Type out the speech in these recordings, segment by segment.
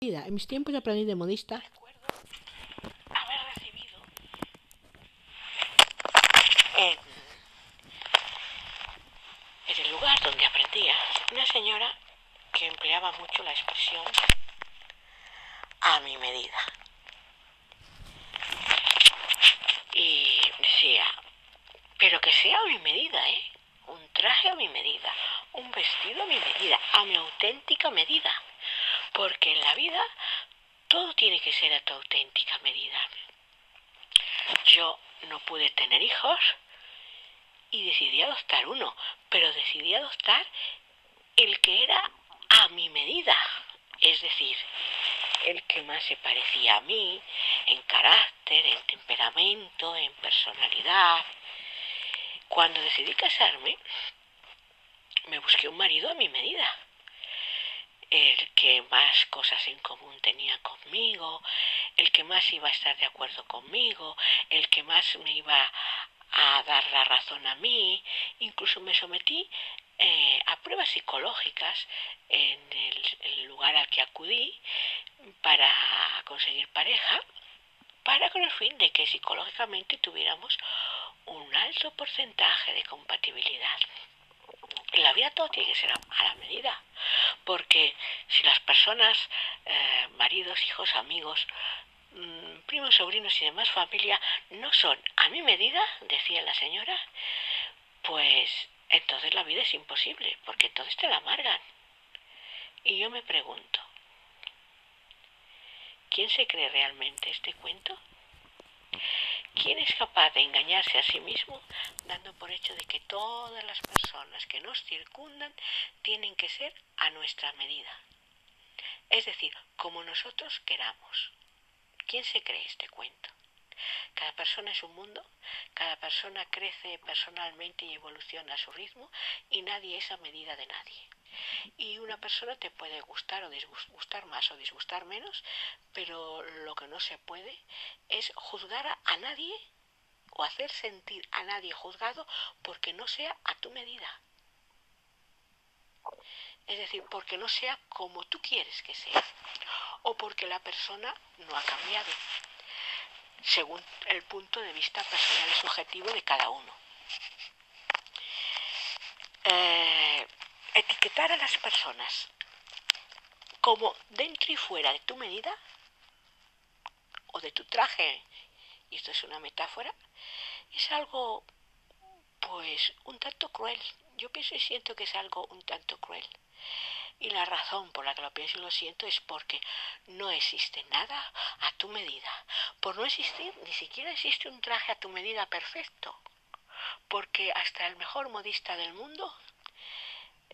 En mis tiempos de aprendiz de modista, haber recibido en, en el lugar donde aprendía una señora que empleaba mucho la expresión a mi medida. Y decía, pero que sea a mi medida, ¿eh? Un traje a mi medida, un vestido a mi medida, a mi auténtica medida. Porque en la vida todo tiene que ser a tu auténtica medida. Yo no pude tener hijos y decidí adoptar uno, pero decidí adoptar el que era a mi medida, es decir, el que más se parecía a mí en carácter, en temperamento, en personalidad. Cuando decidí casarme, me busqué un marido a mi medida, el que más cosas en común tenía conmigo, el que más iba a estar de acuerdo conmigo, el que más me iba a dar la razón a mí, incluso me sometí eh, a pruebas psicológicas en el, el lugar al que acudí para conseguir pareja, para con el fin de que psicológicamente tuviéramos un alto porcentaje de compatibilidad. En la vida todo tiene que ser a la medida, porque si las personas, eh, maridos, hijos, amigos, mmm, primos, sobrinos y demás familia no son a mi medida, decía la señora, pues entonces la vida es imposible, porque entonces te la amargan. Y yo me pregunto, ¿quién se cree realmente este cuento? ¿Quién es capaz de engañarse a sí mismo dando por hecho de que todas las personas que nos circundan tienen que ser a nuestra medida? Es decir, como nosotros queramos. ¿Quién se cree este cuento? Cada persona es un mundo, cada persona crece personalmente y evoluciona a su ritmo y nadie es a medida de nadie. Y una persona te puede gustar o disgustar más o disgustar menos, pero lo que no se puede es juzgar a, nadie o hacer sentir a nadie juzgado porque no sea a tu medida. Es decir, porque no sea como tú quieres que sea o porque la persona no ha cambiado según el punto de vista personal y subjetivo de cada uno. Eh, etiquetar a las personas como dentro y fuera de tu medida o de tu traje, y esto es una metáfora, es algo pues un tanto cruel. Yo pienso y siento que es algo un tanto cruel. Y la razón por la que lo pienso y lo siento es porque no existe nada a tu medida. Por no existir, ni siquiera existe un traje a tu medida perfecto. Porque hasta el mejor modista del mundo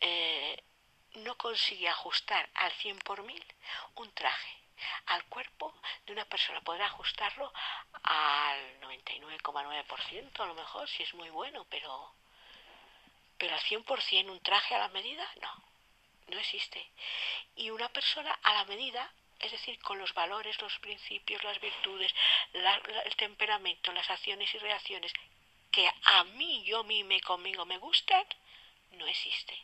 eh, no consigue ajustar al cien por mil un traje al cuerpo de una persona. Podrá ajustarlo al 99,9% a lo mejor, si es muy bueno, pero, pero al 100% un traje a la medida, no no existe. Y una persona a la medida, es decir, con los valores, los principios, las virtudes, la, el temperamento, las acciones y reacciones que a mí, yo mime conmigo me gustan, no existe.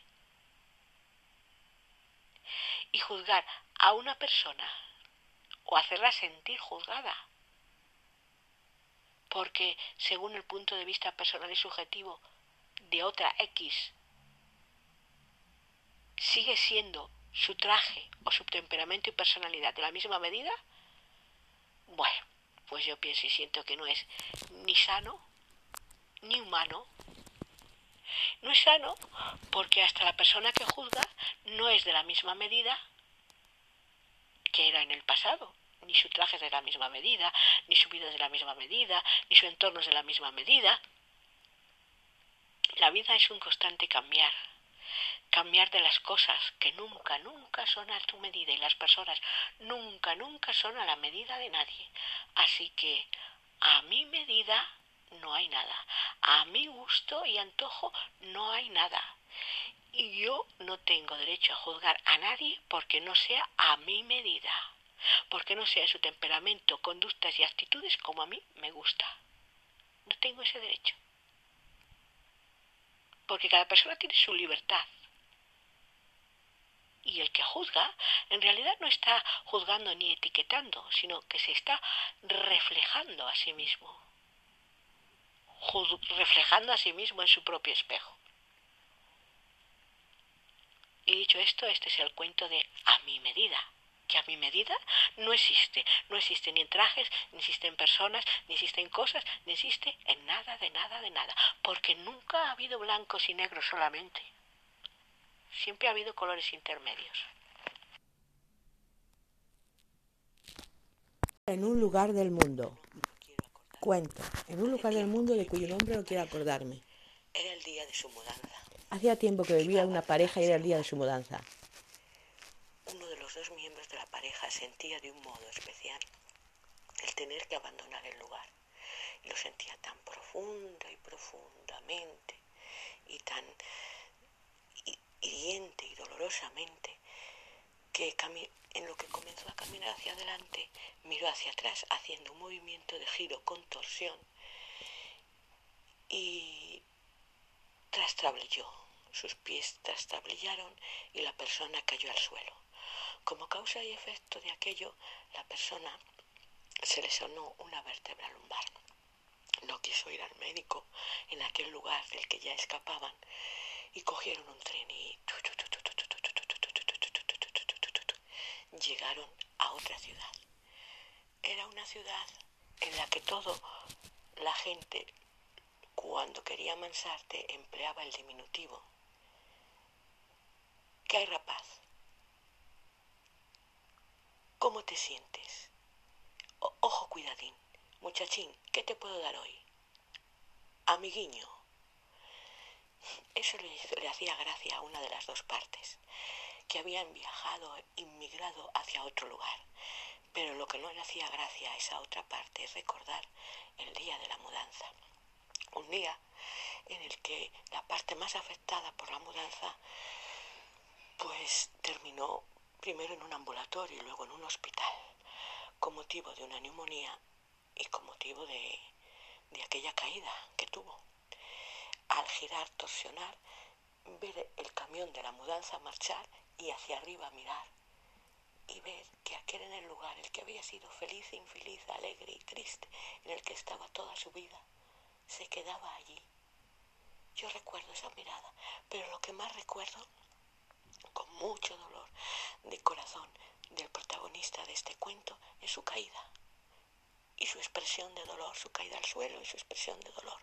Y juzgar a una persona o hacerla sentir juzgada porque según el punto de vista personal y subjetivo de otra X sigue siendo su traje o su temperamento y personalidad de la misma medida, bueno, pues yo pienso y siento que no es ni sano ni humano. No es sano porque hasta la persona que juzga no es de la misma medida que era en el pasado. Ni su traje es de la misma medida, ni su vida es de la misma medida, ni su entorno es de la misma medida. La vida es un constante cambiar cambiar de las cosas que nunca, nunca son a tu medida y las personas nunca, nunca son a la medida de nadie. Así que a mi medida no hay nada. A mi gusto y antojo no hay nada. Y yo no tengo derecho a juzgar a nadie porque no sea a mi medida. Porque no sea su temperamento, conductas y actitudes como a mí me gusta. No tengo ese derecho. Porque cada persona tiene su libertad Y el que juzga en realidad no está juzgando ni etiquetando, sino que se está reflejando a sí mismo, reflejando a sí mismo en su propio espejo. Y dicho esto, este es el cuento de a mi medida, que a mi medida no existe. No existe ni en trajes, ni existe en personas, ni existe en cosas, ni existe en nada, de nada, de nada. Porque nunca ha habido blancos y negros solamente. Siempre ha habido colores intermedios. En un lugar del mundo. Cuento. En un lugar del mundo de cuyo nombre no quiero acordarme. Era el día de su mudanza. Hacía tiempo que vivía una pareja y era el día de su mudanza. Uno de los dos miembros de la pareja sentía de un modo especial el tener que abandonar el lugar. Y lo sentía tan profunda y profundamente y tan hiriente y dolorosamente que en lo que comenzó a caminar hacia adelante miró hacia atrás haciendo un movimiento de giro con torsión y trastablilló sus pies trastablillaron y la persona cayó al suelo. Como causa y efecto de aquello, la persona se le sonó una vértebra lumbar. No quiso ir al médico en aquel lugar del que ya escapaban y cogieron un tren y llegaron a otra ciudad. Era una ciudad en la que todo la gente cuando quería mansarte empleaba el diminutivo ¿Qué hay, rapaz? ¿Cómo te sientes? ojo, cuidadín. Muchachín, ¿qué te puedo dar hoy? Amiguiño. Eso le, le hacía gracia a una de las dos partes, que habían viajado, inmigrado hacia otro lugar. Pero lo que no le hacía gracia a esa otra parte es recordar el día de la mudanza. Un día en el que la parte más afectada por la mudanza pues terminó primero en un ambulatorio y luego en un hospital, con motivo de una neumonía y con motivo de, de aquella caída que tuvo. Al girar, torsionar, ver el camión de la mudanza marchar y hacia arriba mirar y ver que aquel en el lugar el que había sido feliz infeliz, alegre y triste, en el que estaba toda su vida, se quedaba allí. Yo recuerdo esa mirada, pero lo que más recuerdo con mucho dolor de corazón del protagonista de este cuento es su caída y su expresión de dolor, su caída al suelo y su expresión de dolor.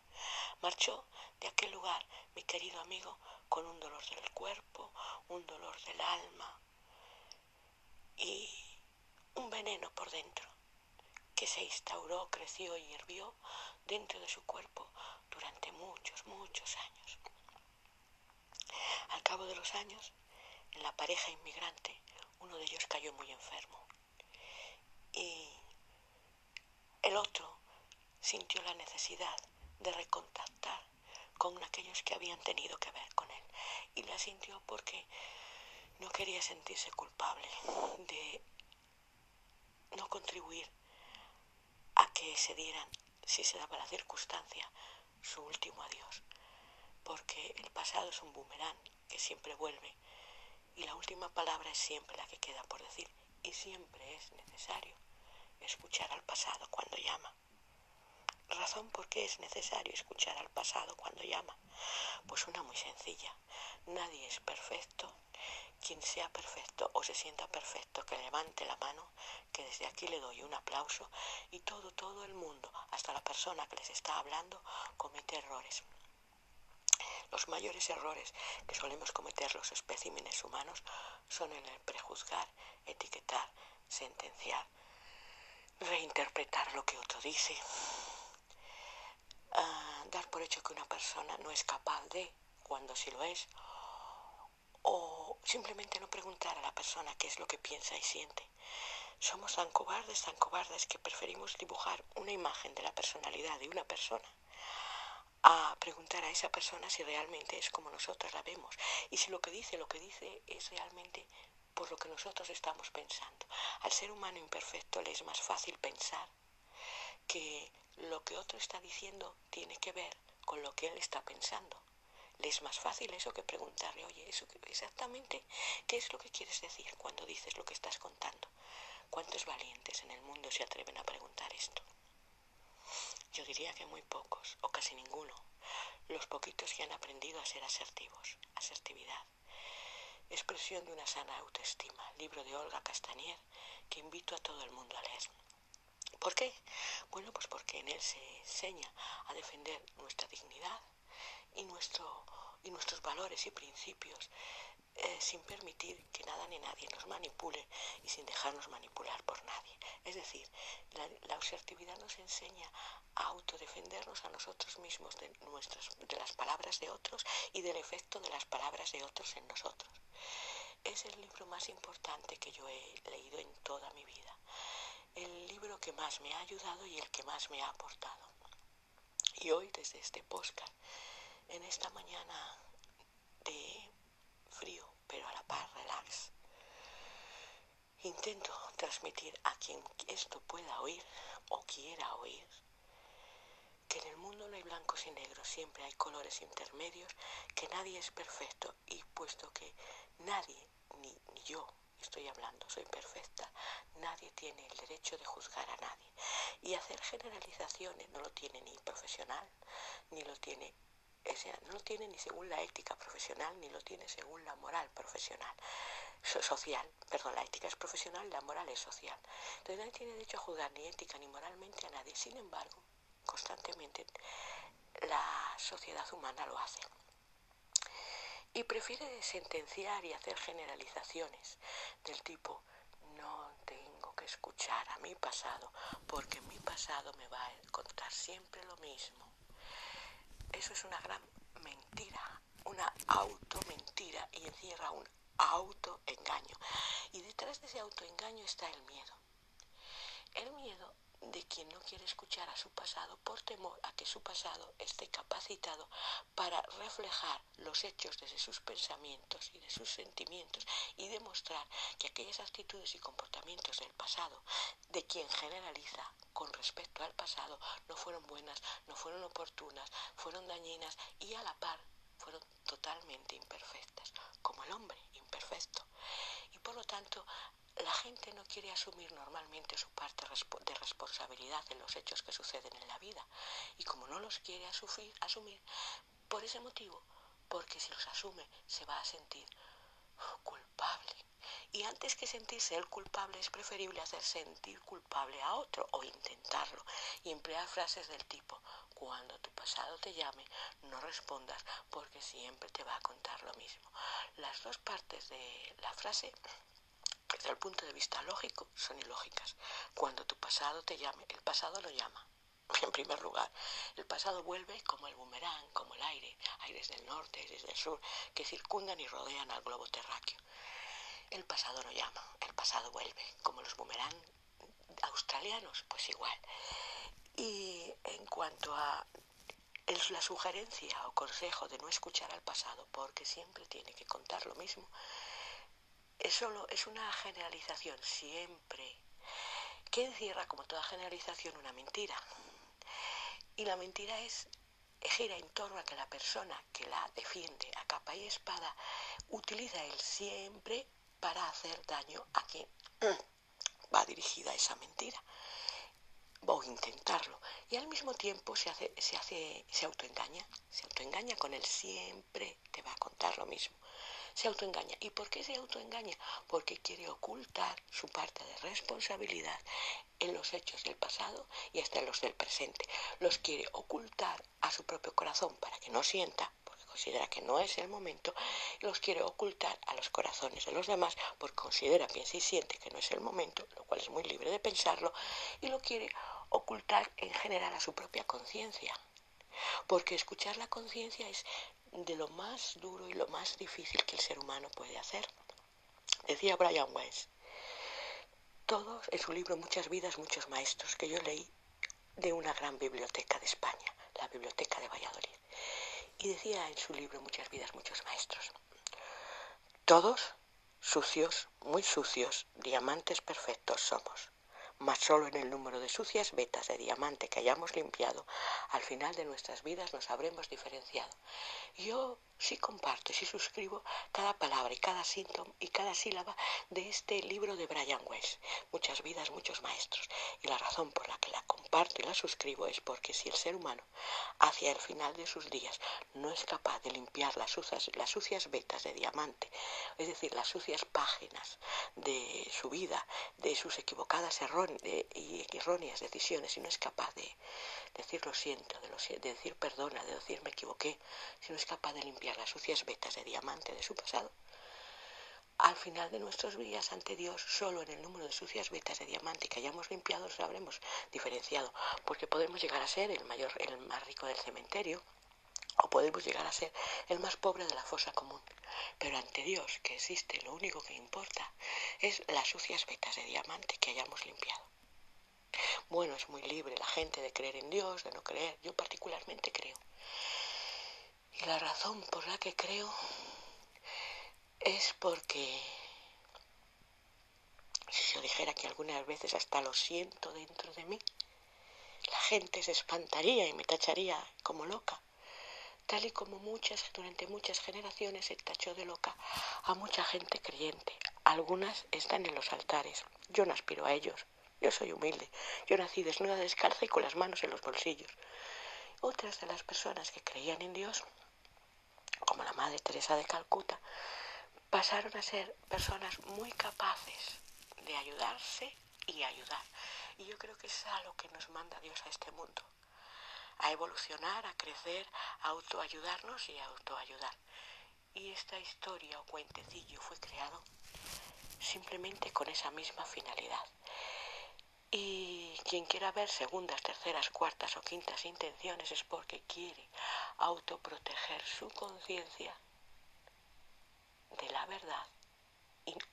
Marchó de aquel lugar, mi querido amigo, con un dolor del cuerpo, un dolor del alma y un veneno por dentro que se instauró, creció y hirvió dentro de su cuerpo durante muchos, muchos años. Al cabo de los años, en la pareja inmigrante, uno de ellos cayó muy enfermo. Y el otro sintió la necesidad de recontactar con aquellos que habían tenido que ver con él. Y la sintió porque no quería sentirse culpable de no contribuir a que se dieran, si se daba la circunstancia, su último adiós. Porque el pasado es un boomerang que siempre vuelve y la última palabra es siempre la que queda por decir. Y siempre es necesario escuchar al pasado cuando llama. ¿Razón por qué es necesario escuchar al pasado cuando llama? Pues una muy sencilla. Nadie es perfecto. Quien sea perfecto o se sienta perfecto, que levante la mano, que desde aquí le doy un aplauso y todo, todo el mundo, hasta la persona que les está hablando, comete errores. Los mayores errores que solemos cometer los especímenes humanos son en el prejuzgar, etiquetar, sentenciar, reinterpretar lo que otro dice, ah, dar por hecho que una persona no es capaz de, cuando sí lo es, o simplemente no preguntar a la persona qué es lo que piensa y siente. Somos tan cobardes, tan cobardes que preferimos dibujar una imagen de la personalidad de una persona a preguntar a esa persona si realmente es como nosotros la vemos y si lo que dice, lo que dice es realmente por lo que nosotros estamos pensando. Al ser humano imperfecto le es más fácil pensar que lo que otro está diciendo tiene que ver con lo que él está pensando. Le es más fácil eso que preguntarle, oye, eso exactamente, ¿qué es lo que quieres decir cuando dices lo que estás contando? ¿Cuántos valientes en el mundo se atreven a preguntar esto? Yo diría que muy pocos, o casi ninguno. Los poquitos que han aprendido a ser asertivos, asertividad. Expresión de una sana autoestima, libro de Olga Castanier, que invito a todo el mundo a leer. ¿Por qué? Bueno, pues porque en él se enseña a defender nuestra dignidad y, nuestro, y nuestros valores y principios eh, sin permitir que nada ni nadie nos manipule y sin dejarnos manipular por nadie. Es decir, la, la asertividad nos enseña a autodefendernos a nosotros mismos de, de las palabras de otros y del efecto de las palabras de otros en nosotros. Es el libro más importante que yo he leído en toda mi vida. Que más me ha ayudado y el que más me ha aportado. Y hoy desde este podcast, en esta mañana de frío, pero a la par relax, intento transmitir a quien esto pueda oír o quiera oír que en el mundo no hay blancos y negros, siempre hay colores intermedios, que nadie es perfecto y puesto que nadie, ni, ni yo estoy hablando, soy perfecta, nadie tiene el derecho de juzgar a nadie. Y hacer generalizaciones no lo tiene ni profesional, ni lo tiene, o sea, no lo tiene ni según la ética profesional, ni lo tiene según la moral profesional. social, perdón, la ética es profesional, la moral es social. Entonces nadie tiene derecho a juzgar ni ética ni moralmente a nadie. Sin embargo, constantemente la sociedad humana lo hace y prefiere sentenciar y hacer generalizaciones del tipo no tengo que escuchar a mi pasado porque mi pasado me va a contar siempre lo mismo. Eso es una gran mentira, una auto-mentira y encierra un autoengaño. Y detrás de ese autoengaño está el miedo. El miedo de quien no quiere escuchar a su pasado por temor a que su pasado esté capacitado para reflejar los hechos desde sus pensamientos y de sus sentimientos y demostrar que aquellas actitudes y comportamientos del pasado de quien generaliza con respecto al pasado no fueron buenas, no fueron oportunas, fueron dañinas y a la par fueron totalmente imperfectas, como el hombre imperfecto. Y por lo tanto la gente no quiere asumir normalmente su parte de responsabilidad en los hechos que suceden en la vida. Y como no los quiere asumir, por ese motivo, porque si los asume se va a sentir culpable. Y antes que sentirse el culpable es preferible hacer sentir culpable a otro o intentarlo y emplear frases del tipo, cuando tu pasado te llame, no respondas porque siempre te va a contar lo mismo. Las dos partes de la frase desde el punto de vista lógico, son ilógicas. Cuando tu pasado te llame, el pasado lo llama. En primer lugar, el pasado vuelve como el boomerang, como el aire, aires del norte, aires del sur, que circundan y rodean al globo terráqueo. El pasado no llama, el pasado vuelve, como los boomerang australianos, pues igual. Y en cuanto a la sugerencia o consejo de no escuchar al pasado, porque siempre tiene que contar lo mismo, es solo, es una generalización siempre, que encierra como toda generalización una mentira. Y la mentira es gira en torno a que la persona que la defiende a capa y espada utiliza él siempre para hacer daño a quien va dirigida esa mentira. O intentarlo. Y al mismo tiempo se hace se hace se autoengaña. Se autoengaña con él siempre te va a contar lo mismo se autoengaña. ¿Y por qué se autoengaña? Porque quiere ocultar su parte de responsabilidad en los hechos del pasado y hasta en los del presente. Los quiere ocultar a su propio corazón para que no sienta, porque considera que no es el momento, y los quiere ocultar a los corazones de los demás porque considera, piensa y siente que no es el momento, lo cual es muy libre de pensarlo, y lo quiere ocultar en general a su propia conciencia. Porque escuchar la conciencia es de lo más duro y lo más difícil que el ser humano puede hacer. Decía Brian Weiss, todos en su libro Muchas vidas, muchos maestros, que yo leí de una gran biblioteca de España, la Biblioteca de Valladolid. Y decía en su libro Muchas vidas, muchos maestros, todos sucios, muy sucios, diamantes perfectos somos, mas solo en el número de sucias vetas de diamante que hayamos limpiado, al final de nuestras vidas nos habremos diferenciado. Yo sí comparto, sí suscribo cada palabra y cada síntoma y cada sílaba de este libro de Brian Weiss, Muchas vidas, muchos maestros. Y la razón por la que la comparto y la suscribo es porque si el ser humano hacia el final de sus días no es capaz de limpiar las sucias, vetas de diamante, es decir, las sucias páginas de su vida, de sus equivocadas y erróneas decisiones, y no es capaz de decir lo siento, de, de decir perdona, de decir me equivoqué, si no es capaz de limpiar las sucias vetas de diamante de su pasado, al final de nuestros días ante Dios, solo en el número de sucias vetas de diamante que hayamos limpiado, nos habremos diferenciado, porque podemos llegar a ser el mayor, el más rico del cementerio, o podemos llegar a ser el más pobre de la fosa común. Pero ante Dios, que existe, lo único que importa es las sucias vetas de diamante que hayamos limpiado. Bueno, es muy libre la gente de creer en Dios, de no creer. Yo particularmente creo. Y la razón por la que creo es porque si yo dijera que algunas veces hasta lo siento dentro de mí, la gente se espantaría y me tacharía como loca, tal y como muchas durante muchas generaciones se tachó de loca a mucha gente creyente. Algunas están en los altares, yo no aspiro a ellos, yo soy humilde, yo nací desnuda, descalza y con las manos en los bolsillos. Otras de las personas que creían en Dios, como la Madre Teresa de Calcuta, pasaron a ser personas muy capaces de ayudarse y ayudar. Y yo creo que es a lo que nos manda Dios a este mundo, a evolucionar, a crecer, a autoayudarnos y a autoayudar. Y esta historia o cuentecillo fue creado simplemente con esa misma finalidad. Y quien quiera ver segundas, terceras, cuartas o quintas intenciones es porque quiere autoproteger su conciencia de la verdad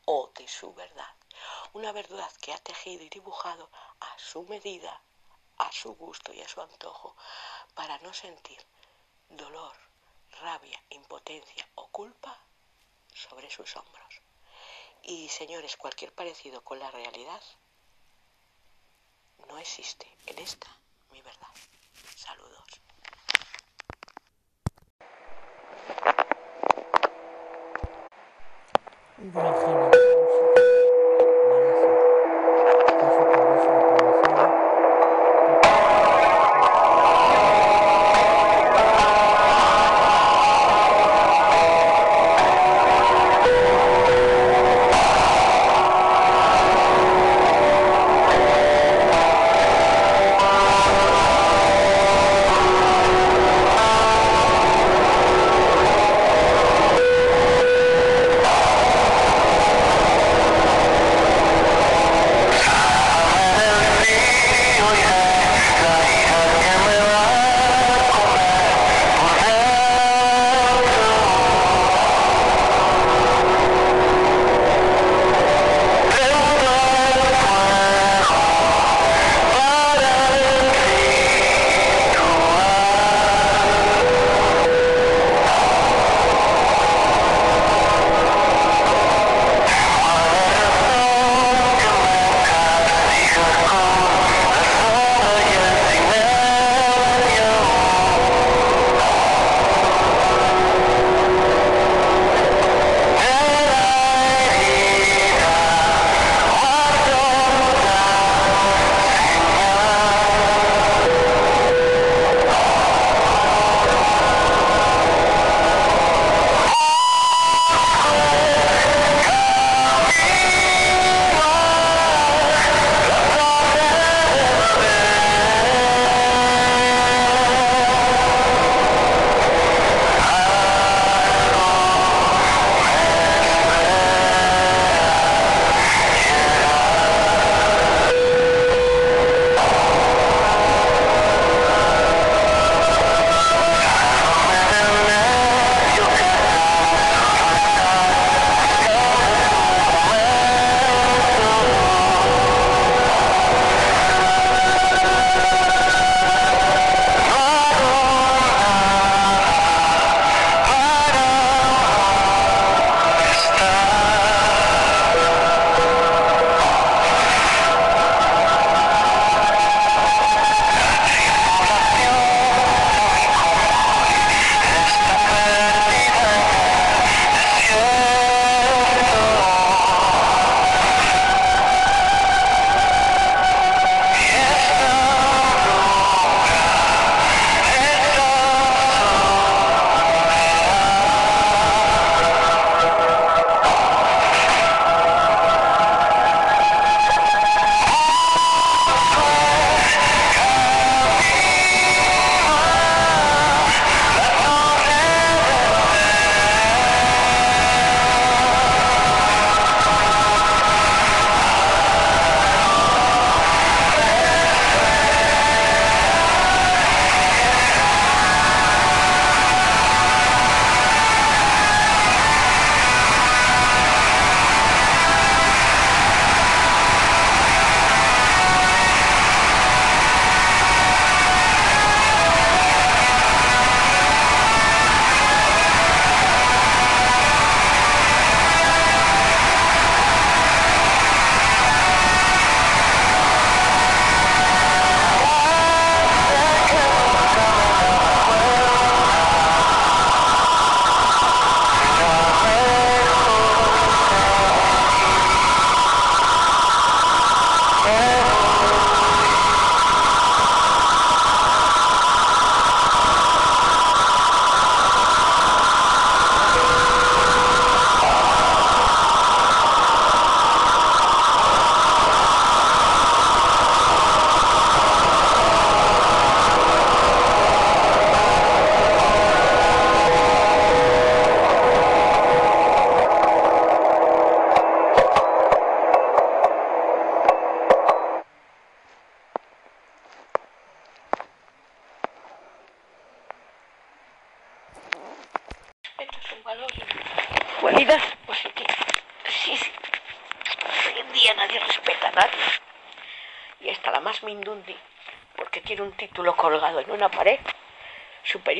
o de su verdad. Una verdad que ha tejido y dibujado a su medida, a su gusto y a su antojo, para no sentir dolor, rabia, impotencia o culpa sobre sus hombros. Y señores, cualquier parecido con la realidad no existe. En esta, mi verdad. Saludos.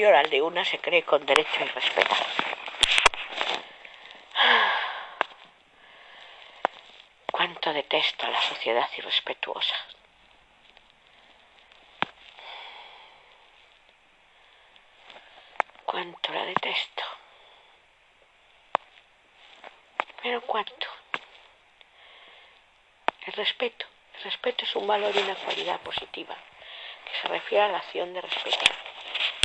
Al de una, se cree con derecho y respeto. Cuánto detesto a la sociedad irrespetuosa. Cuánto la detesto. Pero cuánto. El respeto. El respeto es un valor y una cualidad positiva que se refiere a la acción de respetar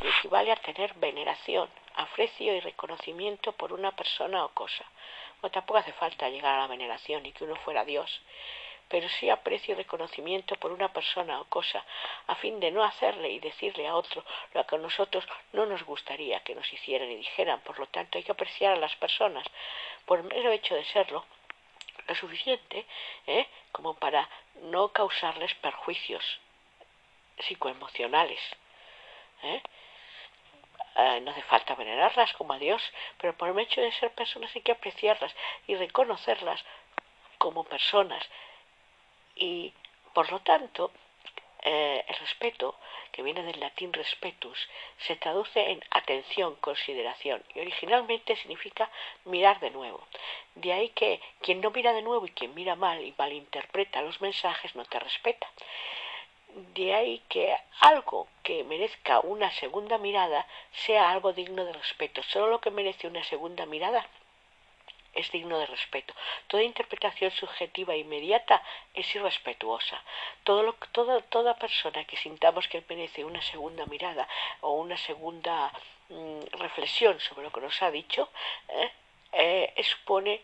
equivale a tener veneración, aprecio y reconocimiento por una persona o cosa. No tampoco hace falta llegar a la veneración y que uno fuera Dios, pero sí aprecio y reconocimiento por una persona o cosa, a fin de no hacerle y decirle a otro lo que a nosotros no nos gustaría que nos hicieran y dijeran. Por lo tanto, hay que apreciar a las personas por el mero hecho de serlo lo suficiente ¿eh? como para no causarles perjuicios psicoemocionales. ¿eh? Eh, no hace falta venerarlas como a Dios, pero por el hecho de ser personas hay que apreciarlas y reconocerlas como personas. Y por lo tanto, eh, el respeto, que viene del latín respetus, se traduce en atención, consideración, y originalmente significa mirar de nuevo. De ahí que quien no mira de nuevo y quien mira mal y malinterpreta los mensajes no te respeta. De ahí que algo que merezca una segunda mirada sea algo digno de respeto. Solo lo que merece una segunda mirada es digno de respeto. Toda interpretación subjetiva inmediata es irrespetuosa. Todo lo, toda, toda persona que sintamos que merece una segunda mirada o una segunda mm, reflexión sobre lo que nos ha dicho, ¿eh? eh, supone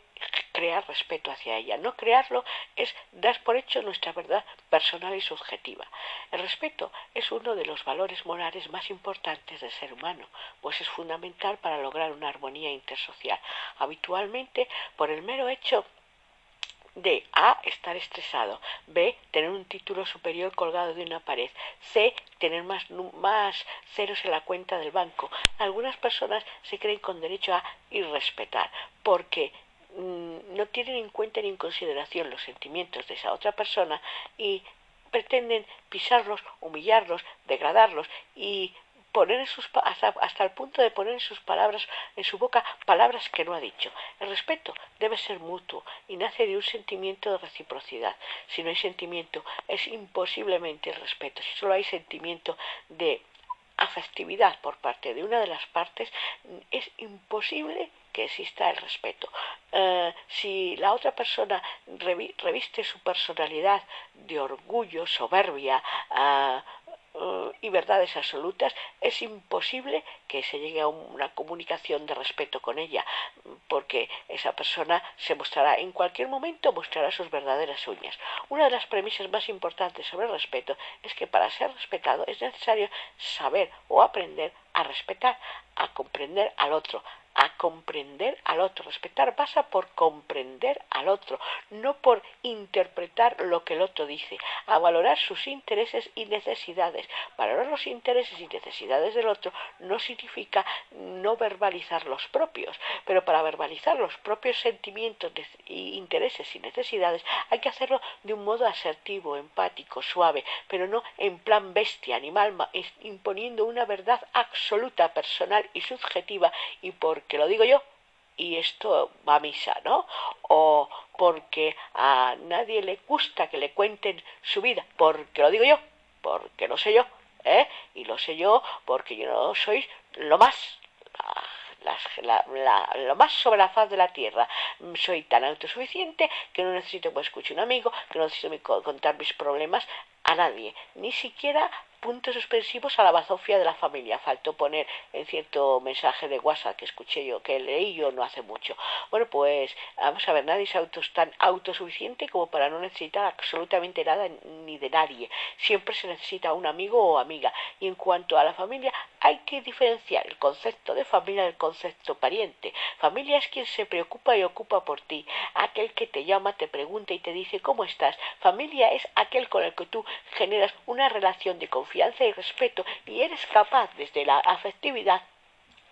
crear respeto hacia ella. No crearlo es dar por hecho nuestra verdad personal y subjetiva. El respeto es uno de los valores morales más importantes del ser humano, pues es fundamental para lograr una armonía intersocial. Habitualmente, por el mero hecho de A. Estar estresado. B. Tener un título superior colgado de una pared. C. Tener más, más ceros en la cuenta del banco. Algunas personas se creen con derecho a irrespetar porque no tienen en cuenta ni en consideración los sentimientos de esa otra persona y pretenden pisarlos, humillarlos, degradarlos y poner en sus, hasta, hasta, el punto de poner en sus palabras, en su boca, palabras que no ha dicho. El respeto debe ser mutuo y nace de un sentimiento de reciprocidad. Si no hay sentimiento, es imposiblemente el respeto. Si solo hay sentimiento de afectividad por parte de una de las partes, es imposible que exista el respeto. Eh, si la otra persona reviste su personalidad de orgullo, soberbia, uh, eh, y verdades absolutas, es imposible que se llegue a una comunicación de respeto con ella, porque esa persona se mostrará en cualquier momento, mostrará sus verdaderas uñas. Una de las premisas más importantes sobre el respeto es que para ser respetado es necesario saber o aprender a respetar, a comprender al otro, a comprender al otro. Respetar pasa por comprender al otro, no por interpretar lo que el otro dice, a valorar sus intereses y necesidades. Valorar los intereses y necesidades del otro no significa no verbalizar los propios, pero para verbalizar los propios sentimientos, intereses y necesidades hay que hacerlo de un modo asertivo, empático, suave, pero no en plan bestia, animal, imponiendo una verdad absoluta, personal y subjetiva y por que lo digo yo y esto va a misa, ¿no? O porque a nadie le gusta que le cuenten su vida, porque lo digo yo, porque lo sé yo, ¿eh? Y lo sé yo porque yo no soy lo más, lo más sobre la faz de la tierra. Soy tan autosuficiente que no necesito que escuche un amigo, que no necesito contar mis problemas a nadie, ni siquiera puntos suspensivos a la bazofia de la familia. Faltó poner en cierto mensaje de WhatsApp que escuché yo, que leí yo no hace mucho. Bueno, pues vamos a ver, nadie es autos, tan autosuficiente como para no necesitar absolutamente nada ni de nadie. Siempre se necesita un amigo o amiga. Y en cuanto a la familia, hay que diferenciar el concepto de familia del concepto pariente. Familia es quien se preocupa y ocupa por ti, aquel que te llama, te pregunta y te dice cómo estás. Familia es aquel con el que tú generas una relación de confianza confianza y respeto y eres capaz desde la afectividad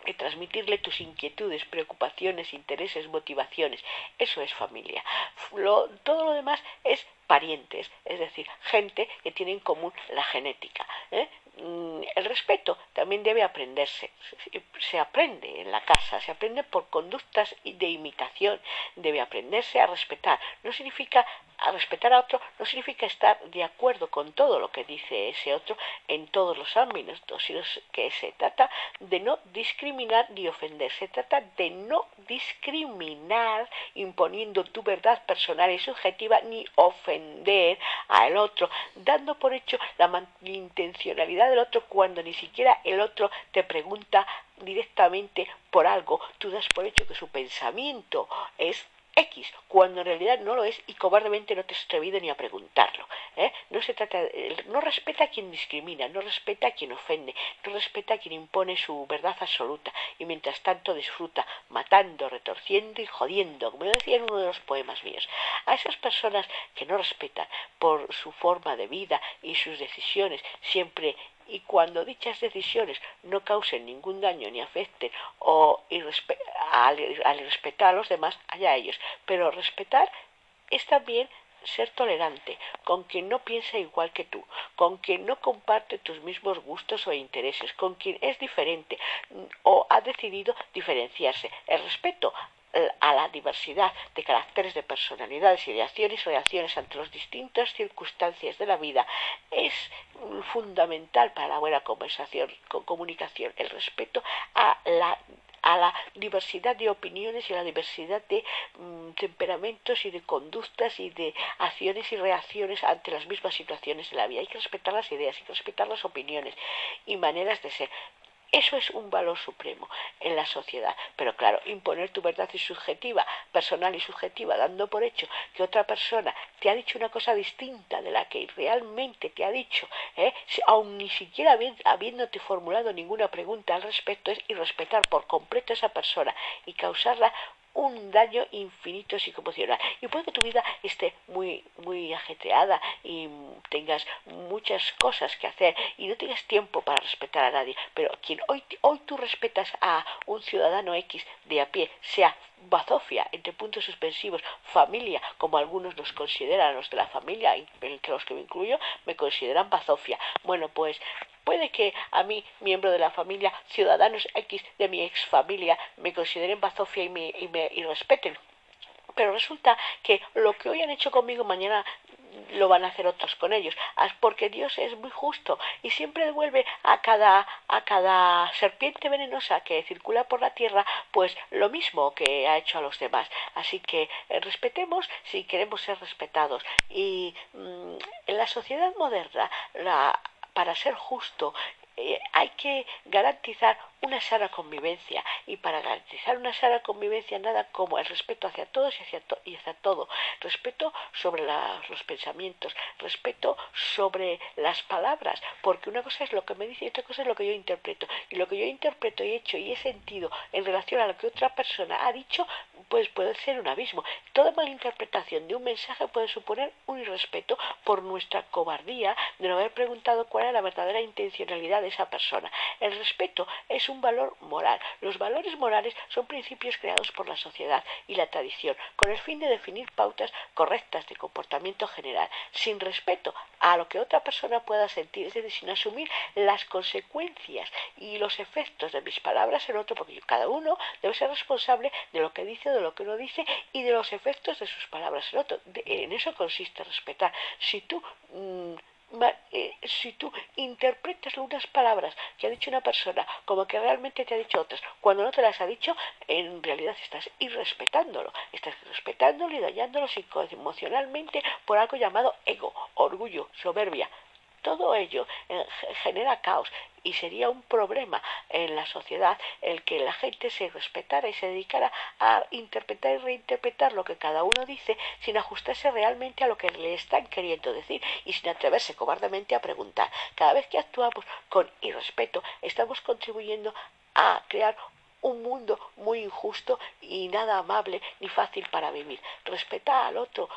y transmitirle tus inquietudes, preocupaciones, intereses, motivaciones. Eso es familia. todo lo demás es parientes, es decir, gente que tiene en común la genética. ¿eh? Mm, el respeto también debe aprenderse. Se aprende en la casa, se aprende por conductas de imitación. Debe aprenderse a respetar. No significa a respetar a otro, no significa estar de acuerdo con todo lo que dice ese otro en todos los ámbitos, sino que se trata de no discriminar ni ofender. Se trata de no discriminar imponiendo tu verdad personal y subjetiva ni ofender al otro, dando por hecho la intencionalidad del otro cuando ni siquiera el otro te pregunta directamente por algo. Tú das por hecho que su pensamiento es X, cuando en realidad no lo es y cobardemente no te has atrevido ni a preguntarlo. ¿eh? No se trata, no respeta a quien discrimina, no respeta a quien ofende, no respeta a quien impone su verdad absoluta y mientras tanto disfruta matando, retorciendo y jodiendo, como decía en uno de los poemas míos. A esas personas que no respetan por su forma de vida y sus decisiones, siempre y cuando dichas decisiones no causen ningún daño ni afecten o al, respetar a los demás, allá ellos. Pero respetar es también ser tolerante con quien no piensa igual que tú, con quien no comparte tus mismos gustos o intereses, con quien es diferente o ha decidido diferenciarse. El respeto a la diversidad de caracteres, de personalidades y de acciones y reacciones ante las distintas circunstancias de la vida es fundamental para la buena conversación, comunicación, el respeto a la a la diversidad de opiniones y a la diversidad de mm, temperamentos y de conductas y de acciones y reacciones ante las mismas situaciones de la vida. Hay que respetar las ideas, hay que respetar las opiniones y maneras de ser. Eso es un valor supremo en la sociedad. Pero claro, imponer tu verdad y subjetiva, personal y subjetiva, dando por hecho que otra persona te ha dicho una cosa distinta de la que realmente te ha dicho, ¿eh? aun ni siquiera habiéndote formulado ninguna pregunta al respecto, es irrespetar por completo a esa persona y causarla un daño infinito psicoemocional. Y puede que tu vida esté muy, muy ajetreada y tengas muchas cosas que hacer y no tengas tiempo para respetar a nadie. Pero quien hoy, hoy tú respetas a un ciudadano X de a pie, sea bazofia, entre puntos suspensivos, familia, como algunos nos consideran, los de la familia, entre los que me incluyo, me consideran bazofia. Bueno, pues Puede que a mí, miembro de la familia, ciudadanos X de mi ex familia, me consideren bazofia y me, y me y respeten. Pero resulta que lo que hoy han hecho conmigo mañana lo van a hacer otros con ellos, porque Dios es muy justo y siempre devuelve a cada a cada serpiente venenosa que circula por la tierra, pues lo mismo que ha hecho a los demás. Así que eh, respetemos si queremos ser respetados y mm, en la sociedad moderna la para ser justo eh, hay que garantizar una sana convivencia. Y para garantizar una sana convivencia nada como el respeto hacia todos y hacia, y hacia todo, respeto sobre los pensamientos, respeto sobre las palabras, porque una cosa es lo que me dice y otra cosa es lo que yo interpreto. Y lo que yo interpreto y he hecho y he sentido en relación a lo que otra persona ha dicho, pues puede ser un abismo. Toda malinterpretación de un mensaje puede suponer un irrespeto por nuestra cobardía de no haber preguntado cuál era la verdadera intencionalidad de esa persona. El respeto es un valor moral. Los valores morales son principios creados por la sociedad y la tradición con el fin de definir pautas correctas de comportamiento general, sin respeto a lo que otra persona pueda sentir, es decir, sin asumir las consecuencias y los efectos de mis palabras en otro, porque cada uno debe ser responsable de lo que dice, de lo que no dice y de los efectos de sus palabras en otro. en eso consiste respetar. Si tú mm, eh, si tú interpretas unas palabras que ha dicho una persona como que realmente te ha dicho otras, cuando no te las ha dicho, en realidad estás irrespetándolo, estás respetándolo y dañándolo emocionalmente por algo llamado ego, orgullo, soberbia. Todo ello eh, genera caos y sería un problema en la sociedad el que la gente se respetara y se dedicara a interpretar y reinterpretar lo que cada uno dice sin ajustarse realmente a lo que le están queriendo decir y sin atreverse cobardemente a preguntar. Cada vez que actuamos con irrespeto estamos contribuyendo a crear un mundo muy injusto y nada amable ni fácil para vivir. Respetar al otro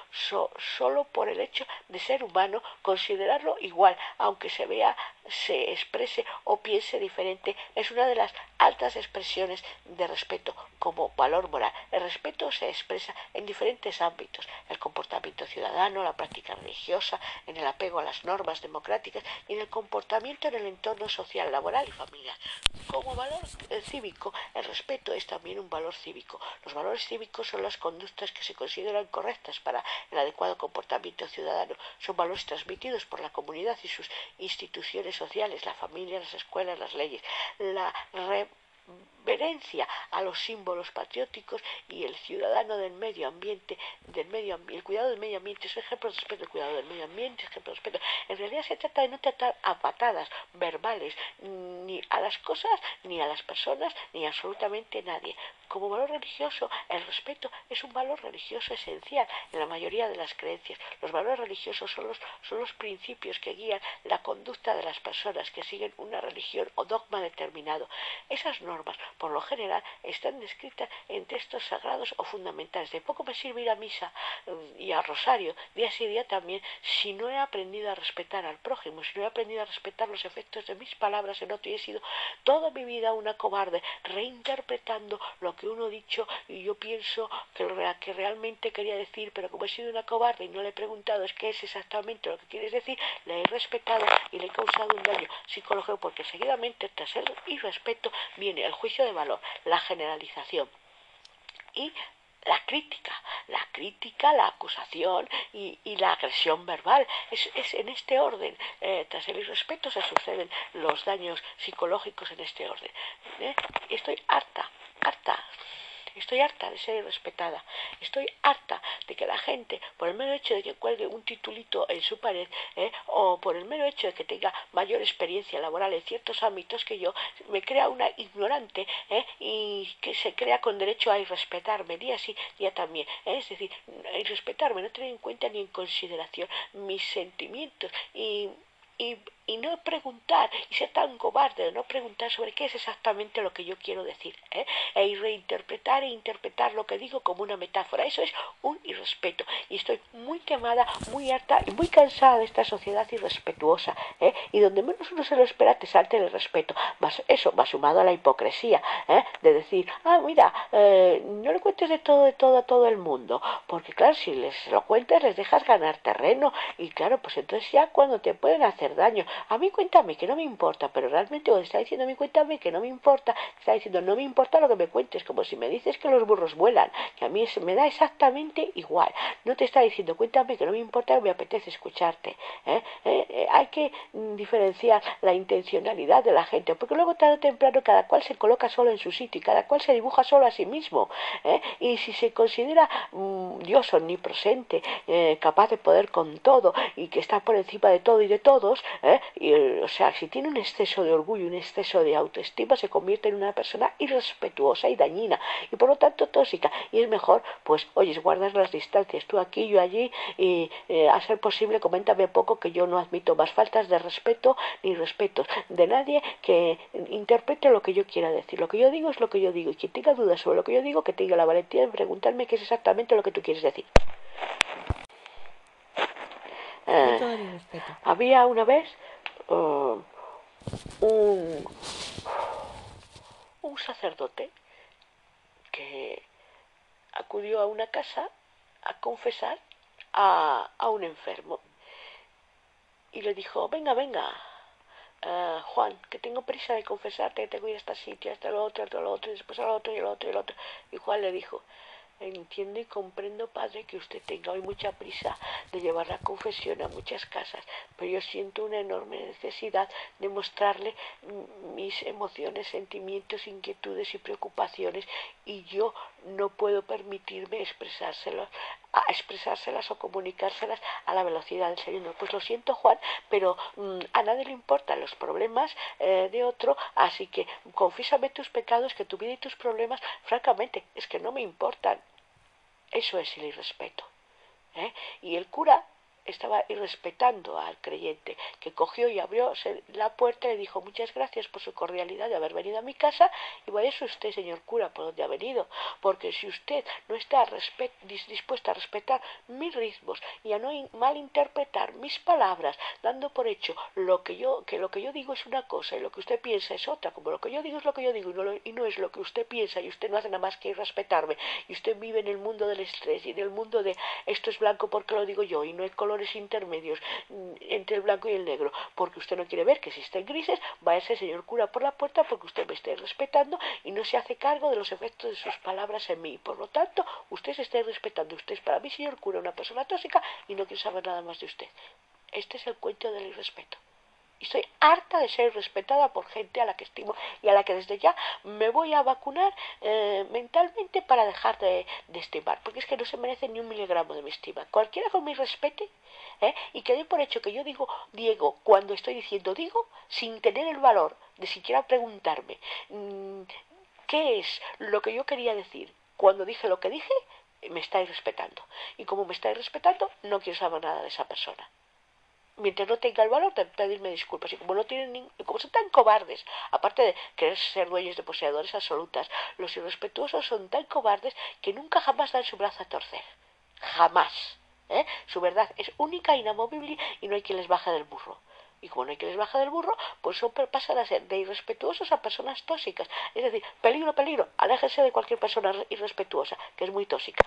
solo por el hecho de ser humano, considerarlo igual, aunque se vea se exprese o piense diferente es una de las altas expresiones de respeto como valor moral. El respeto se expresa en diferentes ámbitos, el comportamiento ciudadano, la práctica religiosa, en el apego a las normas democráticas y en el comportamiento en el entorno social, laboral y familiar. Como valor eh, cívico, el respeto es también un valor cívico. Los valores cívicos son las conductas que se consideran correctas para el adecuado comportamiento ciudadano. Son valores transmitidos por la comunidad y sus instituciones sociales, la familia, las escuelas, las leyes. La a los símbolos patrióticos y el ciudadano del medio ambiente, del medio el cuidado del medio ambiente, es ejemplo de respeto, el cuidado del medio ambiente, es ejemplo de respeto. En realidad se trata de no tratar a patadas verbales ni a las cosas, ni a las personas, ni a absolutamente nadie. Como valor religioso, el respeto es un valor religioso esencial en la mayoría de las creencias. Los valores religiosos son los, son los principios que guían la conducta de las personas que siguen una religión o dogma determinado. Esas normas, por lo general, están descritas en textos sagrados o fundamentales. De poco me sirve ir a misa mm, y a rosario día sí día también si no he aprendido a respetar al prójimo, si no he aprendido a respetar los efectos de mis palabras en otro y he sido toda mi vida una cobarde reinterpretando lo que uno ha dicho y yo pienso que que realmente quería decir, pero como he sido una cobarde y no le he preguntado es qué es exactamente lo que quieres decir, le he respetado y le he causado un daño psicológico porque seguidamente tras el irrespeto viene el juicio de valor, la generalización y la crítica, la crítica, la acusación y, la agresión verbal. Es, es en este orden. Eh, tras el irrespeto se suceden los daños psicológicos en este orden. ¿eh? Estoy harta harta. Estoy harta de ser irrespetada. Estoy harta de que la gente, por el mero hecho de que cuelgue un titulito en su pared, ¿eh? o por el mero hecho de que tenga mayor experiencia laboral en ciertos ámbitos que yo, me crea una ignorante ¿eh? y que se crea con derecho a irrespetarme día sí, día también. ¿eh? Es decir, irrespetarme, no tener en cuenta ni en consideración mis sentimientos y, y y no preguntar y ser tan cobarde de no preguntar sobre qué es exactamente lo que yo quiero decir ¿eh? e reinterpretar e interpretar lo que digo como una metáfora eso es un irrespeto y estoy muy quemada muy harta y muy cansada de esta sociedad irrespetuosa ¿eh? y donde menos uno se lo espera te salte el respeto más eso va sumado a la hipocresía ¿eh? de decir ah mira eh, no le cuentes de todo de todo a todo el mundo porque claro si les lo cuentas les dejas ganar terreno y claro pues entonces ya cuando te pueden hacer daño a mí cuéntame que no me importa, pero realmente cuando está diciendo a mí cuéntame que no me importa, está diciendo no me importa lo que me cuentes, como si me dices que los burros vuelan, que a mí me da exactamente igual. No te está diciendo cuéntame que no me importa, me apetece escucharte. ¿eh? ¿Eh? Eh, hay que mm, diferenciar la intencionalidad de la gente, porque luego tarde o temprano cada cual se coloca solo en su sitio y cada cual se dibuja solo a sí mismo. Y si se considera mm, Dios omnipresente, capaz de poder con todo y que está por encima de todo y de todos, y, o sea, si tiene un exceso de orgullo, un exceso de autoestima, se convierte en una persona irrespetuosa y dañina y por lo tanto tóxica. Y es mejor, pues, oye, guardar las distancias, tú aquí, yo allí, y eh, a ser posible, coméntame poco que yo no admito más faltas de respeto ni respeto de nadie que interprete lo que yo quiera decir. Lo que yo digo es lo que yo digo y quien tenga dudas sobre lo que yo digo, que tenga la valentía de preguntarme qué es exactamente lo que tú quieres decir. Eh, había una vez Uh, un, un sacerdote que acudió a una casa a confesar a, a un enfermo y le dijo, venga, venga, uh, Juan, que tengo prisa de confesarte, tengo que ir a este sitio, hasta lo otro, hasta lo otro, y después al otro, y al otro, y al otro. Y Juan le dijo, Entiendo y comprendo, Padre, que usted tenga hoy mucha prisa de llevar la confesión a muchas casas, pero yo siento una enorme necesidad de mostrarle mis emociones, sentimientos, inquietudes y preocupaciones y yo no puedo permitirme expresárselas, a expresárselas o comunicárselas a la velocidad del Señor. Pues lo siento, Juan, pero mm, a nadie le importan los problemas eh, de otro, así que confiésame tus pecados, que tu vida y tus problemas, francamente, es que no me importan. Eso es el irrespeto. ¿eh? Y el cura estaba irrespetando al creyente, que cogió y abrió la puerta y le dijo muchas gracias por su cordialidad de haber venido a mi casa y vaya usted, señor cura, por donde ha venido, porque si usted no está dispuesta a respetar mis ritmos y a no malinterpretar mis palabras, dando por hecho lo que yo, que lo que yo digo es una cosa y lo que usted piensa es otra, como lo que yo digo es lo que yo digo y no, y no es lo que usted piensa y usted no hace nada más que irrespetarme y usted vive en el mundo del estrés y en el mundo de esto es blanco porque lo digo yo y no hay colores intermedios mm, entre el blanco y el negro, porque usted no quiere ver que existen grises, va ese señor cura por la puerta porque usted me esté respetando y no se hace cargo de los efectos de sus palabras en mí. Por lo tanto, usted se está respetando. Usted es para mí, señor cura, una persona tóxica y no quiero saber nada más de usted. Este es el cuento del irrespeto y estoy harta de ser respetada por gente a la que estimo y a la que desde ya me voy a vacunar eh, mentalmente para dejar de, estimar, porque es que no se merece ni un miligramo de mi estima. Cualquiera con mi respete ¿eh? y que dé por hecho que yo digo Diego cuando estoy diciendo digo sin tener el valor de siquiera preguntarme mm, qué es lo que yo quería decir cuando dije lo que dije, me estáis respetando. Y como me estáis respetando, no quiero saber nada de esa persona mientras no tenga el valor de pedirme disculpas. Y como no tienen como son tan cobardes, aparte de querer ser dueños de poseedores absolutas, los irrespetuosos son tan cobardes que nunca jamás dan su brazo a torcer. Jamás. ¿eh? Su verdad es única, inamovible y no hay quien les baje del burro. Y como no hay quien les baje del burro, pues son, pasan a ser de irrespetuosos a personas tóxicas. Es decir, peligro, peligro, aléjense de cualquier persona irrespetuosa, que es muy tóxica.